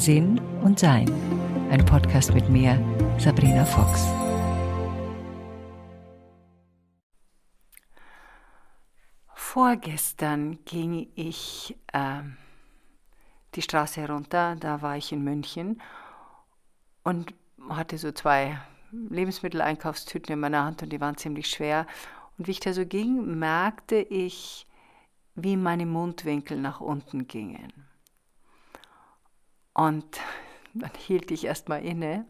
Sinn und Sein. Ein Podcast mit mir, Sabrina Fox. Vorgestern ging ich äh, die Straße herunter, da war ich in München und hatte so zwei Lebensmitteleinkaufstüten in meiner Hand und die waren ziemlich schwer. Und wie ich da so ging, merkte ich, wie meine Mundwinkel nach unten gingen. Und dann hielt ich erstmal inne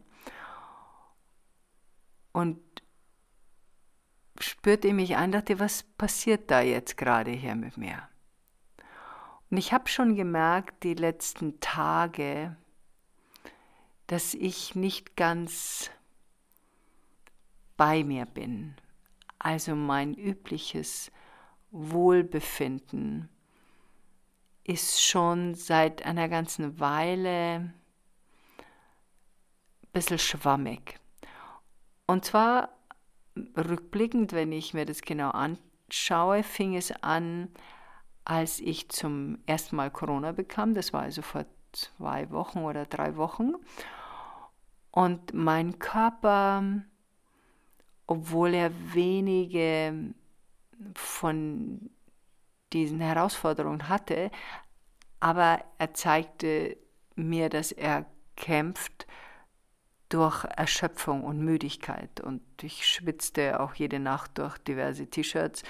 und spürte mich ein, dachte, was passiert da jetzt gerade hier mit mir? Und ich habe schon gemerkt, die letzten Tage, dass ich nicht ganz bei mir bin. Also mein übliches Wohlbefinden ist schon seit einer ganzen Weile ein bisschen schwammig. Und zwar rückblickend, wenn ich mir das genau anschaue, fing es an, als ich zum ersten Mal Corona bekam. Das war also vor zwei Wochen oder drei Wochen. Und mein Körper, obwohl er wenige von diesen Herausforderungen hatte, aber er zeigte mir, dass er kämpft durch Erschöpfung und Müdigkeit. Und ich schwitzte auch jede Nacht durch diverse T-Shirts.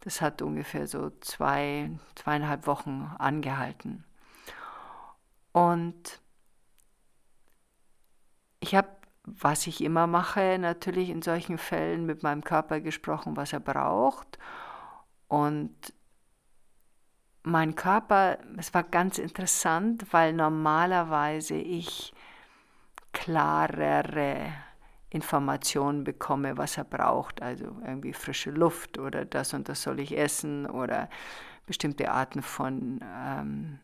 Das hat ungefähr so zwei, zweieinhalb Wochen angehalten. Und ich habe, was ich immer mache, natürlich in solchen Fällen mit meinem Körper gesprochen, was er braucht. Und mein Körper, es war ganz interessant, weil normalerweise ich klarere Informationen bekomme, was er braucht. Also irgendwie frische Luft oder das und das soll ich essen oder bestimmte Arten von ähm,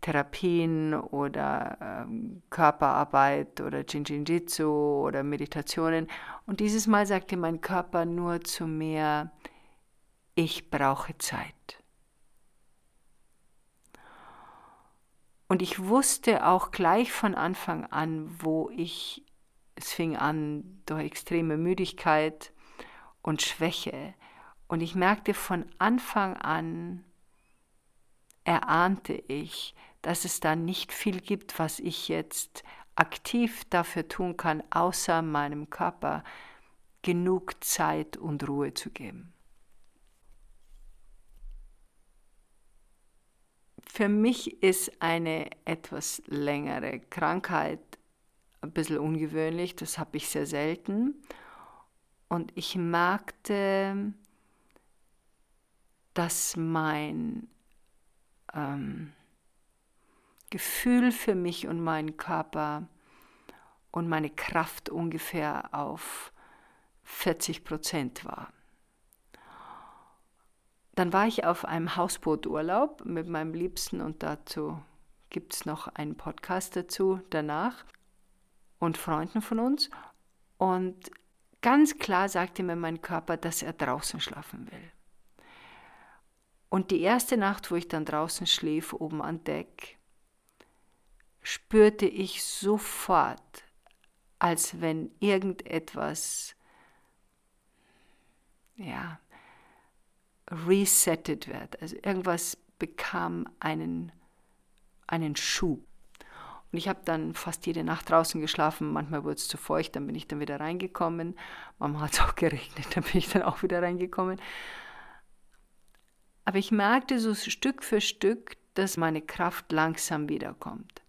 Therapien oder ähm, Körperarbeit oder Jinjinjitsu oder Meditationen. Und dieses Mal sagte mein Körper nur zu mir, ich brauche Zeit. Und ich wusste auch gleich von Anfang an, wo ich, es fing an durch extreme Müdigkeit und Schwäche. Und ich merkte von Anfang an, erahnte ich, dass es da nicht viel gibt, was ich jetzt aktiv dafür tun kann, außer meinem Körper genug Zeit und Ruhe zu geben. Für mich ist eine etwas längere Krankheit ein bisschen ungewöhnlich, das habe ich sehr selten. Und ich merkte, dass mein ähm, Gefühl für mich und meinen Körper und meine Kraft ungefähr auf 40 Prozent war. Dann war ich auf einem Hausbooturlaub mit meinem Liebsten und dazu gibt es noch einen Podcast dazu danach und Freunden von uns. Und ganz klar sagte mir mein Körper, dass er draußen schlafen will. Und die erste Nacht, wo ich dann draußen schlief, oben an Deck, spürte ich sofort, als wenn irgendetwas, ja, resettet wird. Also irgendwas bekam einen, einen Schub. Und ich habe dann fast jede Nacht draußen geschlafen. Manchmal wurde es zu feucht, dann bin ich dann wieder reingekommen. Manchmal hat es auch geregnet, dann bin ich dann auch wieder reingekommen. Aber ich merkte so Stück für Stück, dass meine Kraft langsam wiederkommt.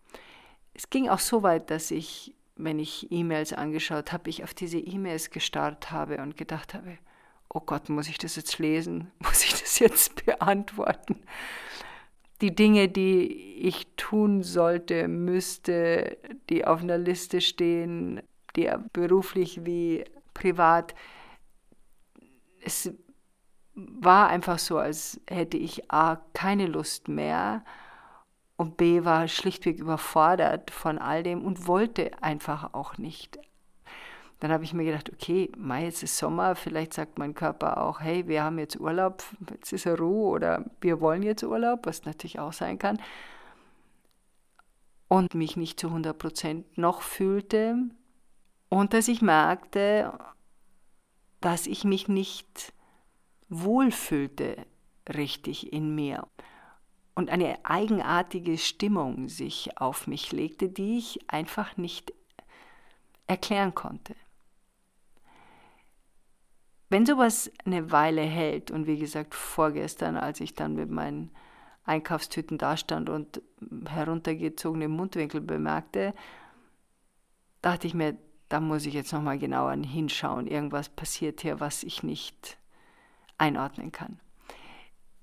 Es ging auch so weit, dass ich, wenn ich E-Mails angeschaut habe, ich auf diese E-Mails gestarrt habe und gedacht habe, oh Gott, muss ich das jetzt lesen? Muss ich das jetzt beantworten? Die Dinge, die ich tun sollte, müsste, die auf einer Liste stehen, die beruflich wie privat, es war einfach so, als hätte ich A, keine Lust mehr und B, war schlichtweg überfordert von all dem und wollte einfach auch nicht dann habe ich mir gedacht, okay, Mai, jetzt ist Sommer, vielleicht sagt mein Körper auch, hey, wir haben jetzt Urlaub, jetzt ist er Ruhe oder wir wollen jetzt Urlaub, was natürlich auch sein kann. und mich nicht zu 100% noch fühlte und dass ich merkte, dass ich mich nicht wohlfühlte richtig in mir und eine eigenartige Stimmung sich auf mich legte, die ich einfach nicht erklären konnte. Wenn sowas eine Weile hält, und wie gesagt, vorgestern, als ich dann mit meinen Einkaufstüten dastand und heruntergezogene Mundwinkel bemerkte, dachte ich mir, da muss ich jetzt nochmal genauer hinschauen. Irgendwas passiert hier, was ich nicht einordnen kann.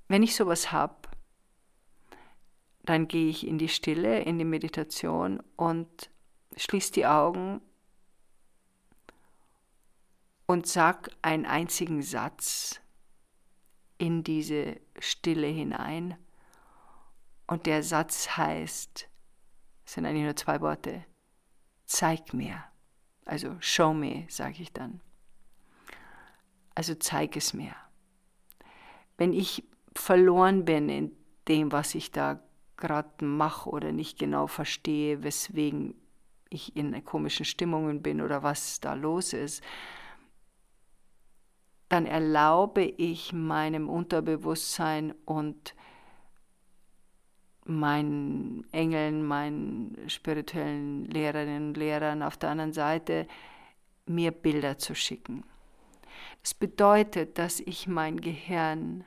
Wenn ich sowas habe, dann gehe ich in die Stille, in die Meditation und schließe die Augen und sag einen einzigen Satz in diese Stille hinein. Und der Satz heißt, es sind eigentlich nur zwei Worte, zeig mir. Also show me, sage ich dann. Also zeig es mir. Wenn ich verloren bin in dem, was ich da gerade mache oder nicht genau verstehe, weswegen ich in komischen Stimmungen bin oder was da los ist, dann erlaube ich meinem Unterbewusstsein und meinen Engeln, meinen spirituellen Lehrerinnen und Lehrern auf der anderen Seite, mir Bilder zu schicken. Das bedeutet, dass ich mein Gehirn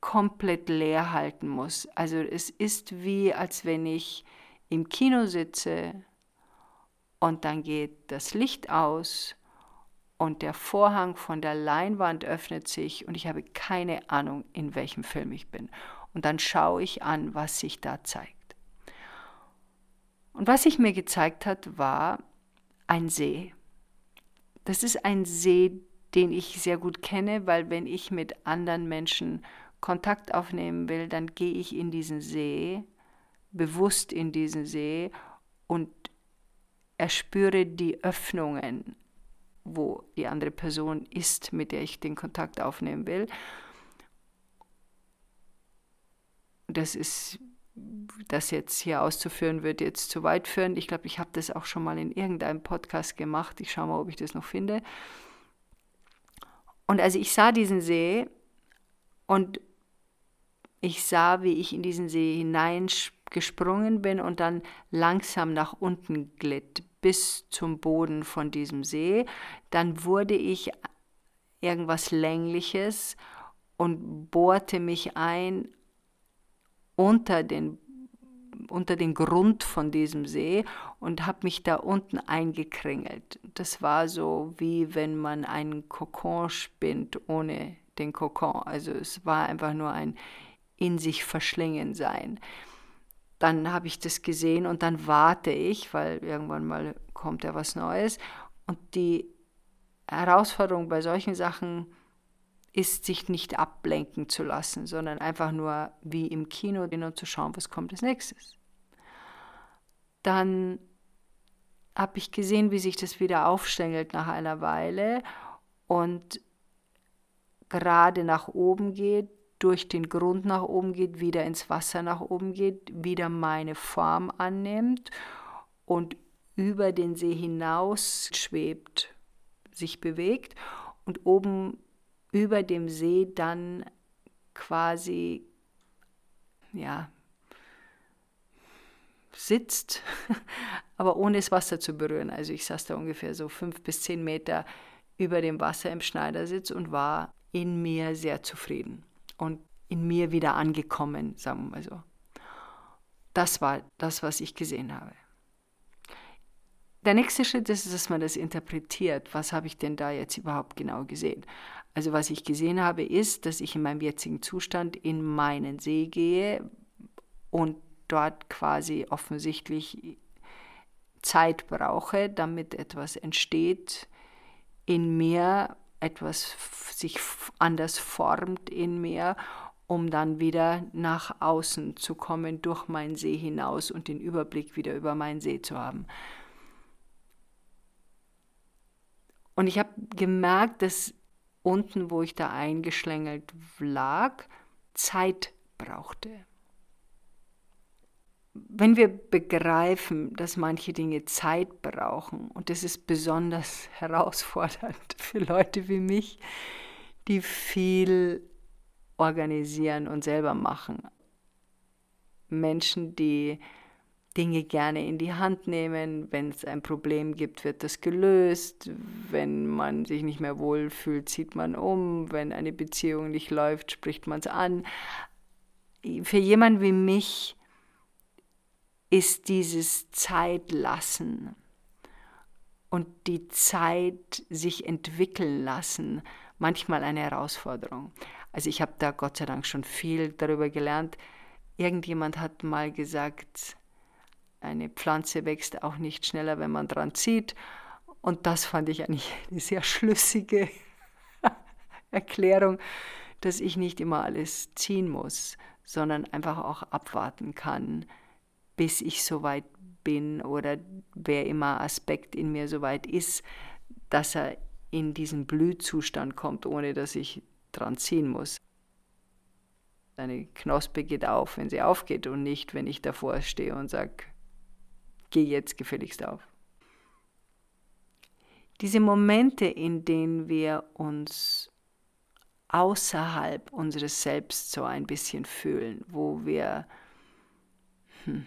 komplett leer halten muss. Also es ist wie, als wenn ich im Kino sitze und dann geht das Licht aus und der Vorhang von der Leinwand öffnet sich und ich habe keine Ahnung, in welchem Film ich bin. Und dann schaue ich an, was sich da zeigt. Und was sich mir gezeigt hat, war ein See. Das ist ein See, den ich sehr gut kenne, weil wenn ich mit anderen Menschen Kontakt aufnehmen will, dann gehe ich in diesen See, bewusst in diesen See und erspüre die Öffnungen, wo die andere Person ist, mit der ich den Kontakt aufnehmen will. Das ist, das jetzt hier auszuführen, wird jetzt zu weit führen. Ich glaube, ich habe das auch schon mal in irgendeinem Podcast gemacht. Ich schaue mal, ob ich das noch finde. Und also ich sah diesen See und ich sah, wie ich in diesen See hineingesprungen bin und dann langsam nach unten glitt bis zum Boden von diesem See. Dann wurde ich irgendwas Längliches und bohrte mich ein unter den, unter den Grund von diesem See und habe mich da unten eingekringelt. Das war so, wie wenn man einen Kokon spinnt ohne den Kokon. Also es war einfach nur ein in sich verschlingen sein. Dann habe ich das gesehen und dann warte ich, weil irgendwann mal kommt ja was Neues. Und die Herausforderung bei solchen Sachen ist, sich nicht ablenken zu lassen, sondern einfach nur wie im Kino und zu schauen, was kommt als nächstes. Dann habe ich gesehen, wie sich das wieder aufstängelt nach einer Weile und gerade nach oben geht, durch den Grund nach oben geht, wieder ins Wasser nach oben geht, wieder meine Form annimmt und über den See hinaus schwebt, sich bewegt und oben über dem See dann quasi ja sitzt, aber ohne das Wasser zu berühren. Also ich saß da ungefähr so fünf bis zehn Meter über dem Wasser im Schneidersitz und war in mir sehr zufrieden und in mir wieder angekommen, sagen wir mal so. Das war das, was ich gesehen habe. Der nächste Schritt ist, dass man das interpretiert. Was habe ich denn da jetzt überhaupt genau gesehen? Also was ich gesehen habe, ist, dass ich in meinem jetzigen Zustand in meinen See gehe und dort quasi offensichtlich Zeit brauche, damit etwas entsteht in mir, etwas sich anders formt in mir, um dann wieder nach außen zu kommen, durch meinen See hinaus und den Überblick wieder über meinen See zu haben. Und ich habe gemerkt, dass unten, wo ich da eingeschlängelt lag, Zeit brauchte. Wenn wir begreifen, dass manche Dinge Zeit brauchen, und das ist besonders herausfordernd für Leute wie mich, die viel organisieren und selber machen. Menschen, die Dinge gerne in die Hand nehmen. Wenn es ein Problem gibt, wird das gelöst. Wenn man sich nicht mehr wohlfühlt, zieht man um. Wenn eine Beziehung nicht läuft, spricht man es an. Für jemanden wie mich ist dieses Zeitlassen und die Zeit sich entwickeln lassen manchmal eine Herausforderung. Also ich habe da Gott sei Dank schon viel darüber gelernt. Irgendjemand hat mal gesagt, eine Pflanze wächst auch nicht schneller, wenn man dran zieht. Und das fand ich eigentlich eine sehr schlüssige Erklärung, dass ich nicht immer alles ziehen muss, sondern einfach auch abwarten kann, bis ich soweit bin oder wer immer Aspekt in mir soweit ist, dass er in diesen Blühzustand kommt, ohne dass ich dran ziehen muss. Eine Knospe geht auf, wenn sie aufgeht und nicht, wenn ich davor stehe und sage, geh jetzt gefälligst auf. Diese Momente, in denen wir uns außerhalb unseres Selbst so ein bisschen fühlen, wo wir hm,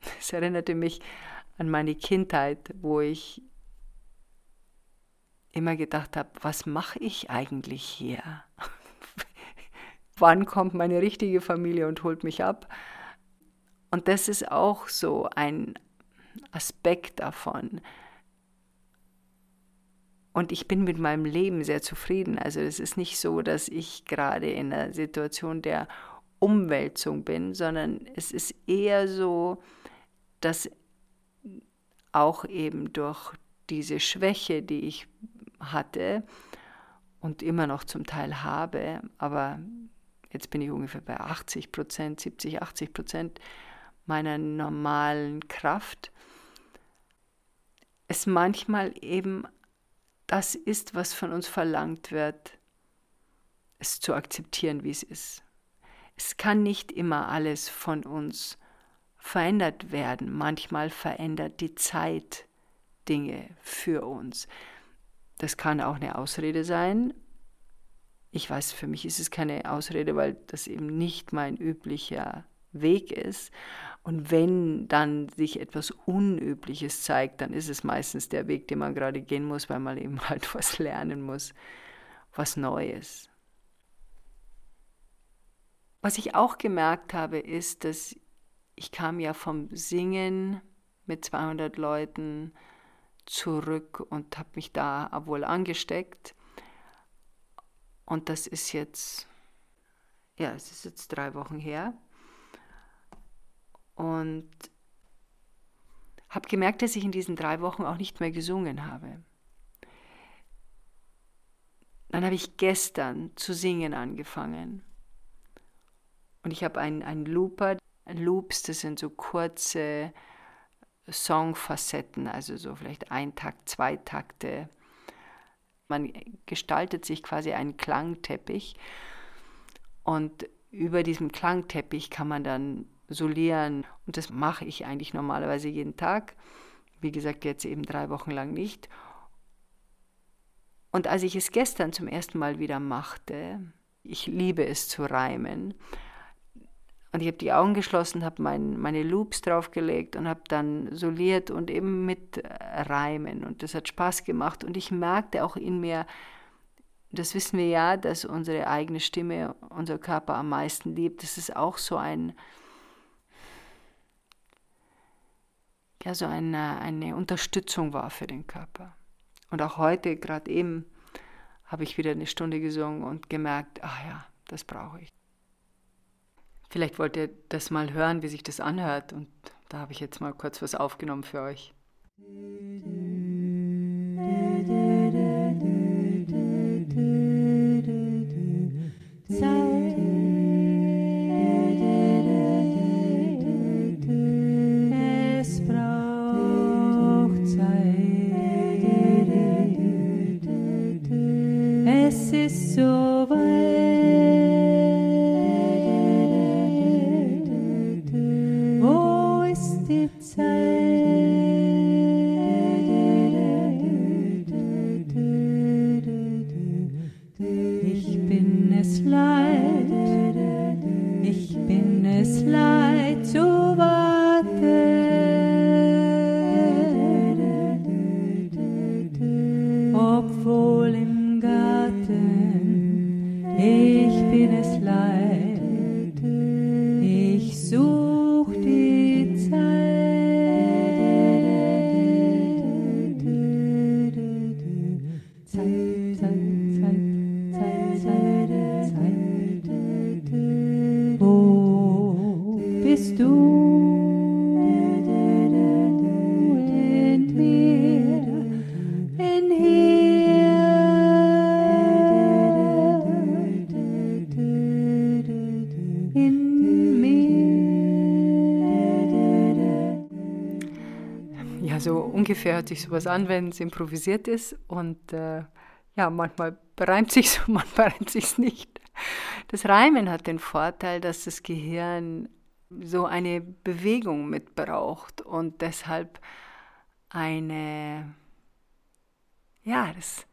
es erinnerte mich an meine Kindheit, wo ich immer gedacht habe, was mache ich eigentlich hier? Wann kommt meine richtige Familie und holt mich ab? Und das ist auch so ein Aspekt davon. Und ich bin mit meinem Leben sehr zufrieden. Also es ist nicht so, dass ich gerade in einer Situation der Umwälzung bin, sondern es ist eher so, dass auch eben durch diese Schwäche, die ich hatte und immer noch zum Teil habe, aber jetzt bin ich ungefähr bei 80 Prozent, 70, 80 Prozent meiner normalen Kraft, es manchmal eben das ist, was von uns verlangt wird, es zu akzeptieren, wie es ist. Es kann nicht immer alles von uns verändert werden. Manchmal verändert die Zeit Dinge für uns. Das kann auch eine Ausrede sein. Ich weiß, für mich ist es keine Ausrede, weil das eben nicht mein üblicher Weg ist. Und wenn dann sich etwas Unübliches zeigt, dann ist es meistens der Weg, den man gerade gehen muss, weil man eben halt was lernen muss, was Neues. Was ich auch gemerkt habe, ist, dass ich kam ja vom Singen mit 200 Leuten zurück und habe mich da wohl angesteckt. Und das ist jetzt, ja, es ist jetzt drei Wochen her. Und habe gemerkt, dass ich in diesen drei Wochen auch nicht mehr gesungen habe. Dann habe ich gestern zu singen angefangen. Und ich habe einen, einen Looper, Loops, das sind so kurze Songfacetten, also so vielleicht ein Takt, zwei Takte. Man gestaltet sich quasi einen Klangteppich und über diesem Klangteppich kann man dann solieren und das mache ich eigentlich normalerweise jeden Tag. Wie gesagt, jetzt eben drei Wochen lang nicht. Und als ich es gestern zum ersten Mal wieder machte, ich liebe es zu reimen, und ich habe die Augen geschlossen, habe mein, meine Loops draufgelegt und habe dann soliert und eben mit Reimen. Und das hat Spaß gemacht. Und ich merkte auch in mir, das wissen wir ja, dass unsere eigene Stimme unser Körper am meisten liebt. Das ist auch so ein, ja, so eine, eine Unterstützung war für den Körper. Und auch heute, gerade eben, habe ich wieder eine Stunde gesungen und gemerkt, ach ja, das brauche ich. Vielleicht wollt ihr das mal hören, wie sich das anhört. Und da habe ich jetzt mal kurz was aufgenommen für euch. time. Wo bist du ungefähr hört sich sowas an, wenn es improvisiert ist. Und äh, ja, manchmal reimt sich manchmal reimt sich nicht. Das Reimen hat den Vorteil, dass das Gehirn so eine Bewegung mitbraucht und deshalb eine, ja, das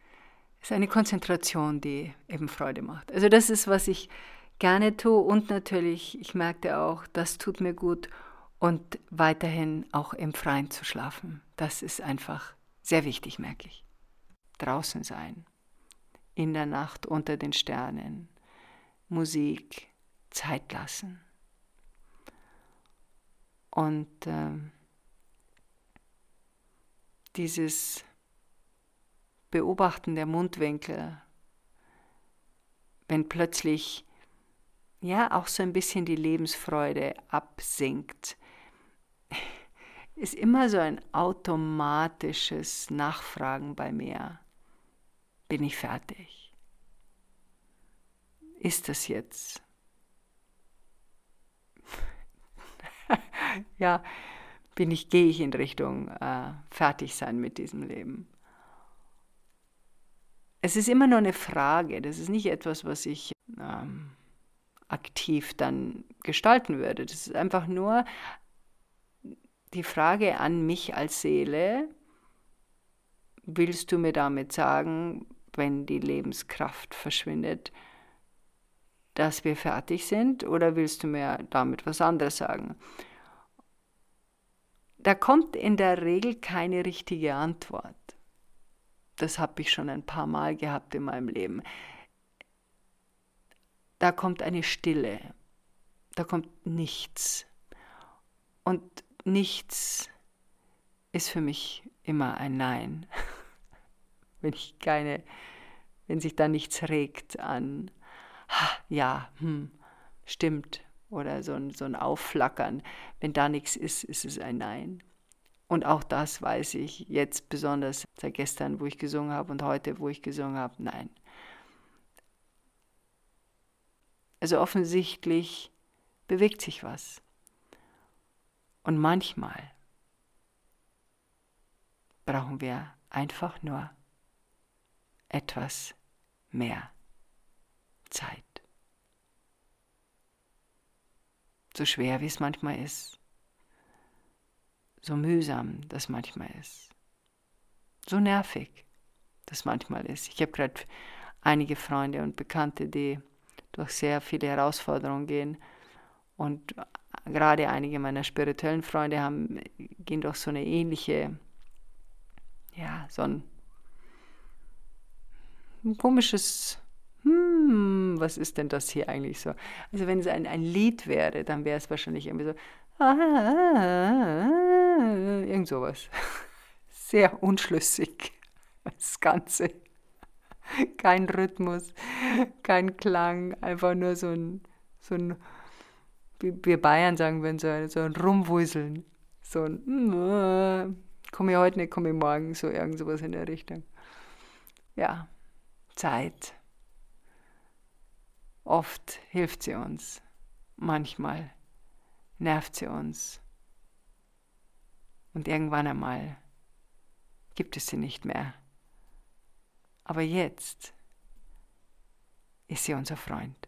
ist eine Konzentration, die eben Freude macht. Also das ist, was ich gerne tue und natürlich, ich merkte auch, das tut mir gut und weiterhin auch im Freien zu schlafen. Das ist einfach sehr wichtig, merke ich. Draußen sein, in der Nacht unter den Sternen, Musik, Zeit lassen. Und ähm, dieses Beobachten der Mundwinkel, wenn plötzlich ja auch so ein bisschen die Lebensfreude absinkt, ist immer so ein automatisches Nachfragen bei mir. Bin ich fertig? Ist das jetzt? ja, bin ich, gehe ich in Richtung äh, fertig sein mit diesem Leben. Es ist immer nur eine Frage, das ist nicht etwas, was ich ähm, aktiv dann gestalten würde. Das ist einfach nur die Frage an mich als Seele, willst du mir damit sagen, wenn die Lebenskraft verschwindet, dass wir fertig sind oder willst du mir damit was anderes sagen? Da kommt in der Regel keine richtige Antwort. Das habe ich schon ein paar Mal gehabt in meinem Leben. Da kommt eine Stille, da kommt nichts. Und nichts ist für mich immer ein Nein. wenn ich keine, wenn sich da nichts regt an, ja, hm, stimmt, oder so ein, so ein Aufflackern. Wenn da nichts ist, ist es ein Nein. Und auch das weiß ich jetzt besonders seit gestern, wo ich gesungen habe und heute, wo ich gesungen habe, nein. Also offensichtlich bewegt sich was. Und manchmal brauchen wir einfach nur etwas mehr Zeit. So schwer wie es manchmal ist, so mühsam das manchmal ist, so nervig das manchmal ist. Ich habe gerade einige Freunde und Bekannte, die durch sehr viele Herausforderungen gehen und gerade einige meiner spirituellen Freunde haben, gehen durch so eine ähnliche, ja, so ein, ein komisches, hm, was ist denn das hier eigentlich so? Also wenn es ein, ein Lied wäre, dann wäre es wahrscheinlich irgendwie so, irgend sowas. Sehr unschlüssig, das Ganze. Kein Rhythmus, kein Klang, einfach nur so ein, so ein wir Bayern sagen würden, so so ein Rumwuseln. So ein, komme ich heute nicht, komme ich morgen, so irgend sowas in der Richtung. Ja, Zeit. Oft hilft sie uns, manchmal nervt sie uns. Und irgendwann einmal gibt es sie nicht mehr. Aber jetzt ist sie unser Freund.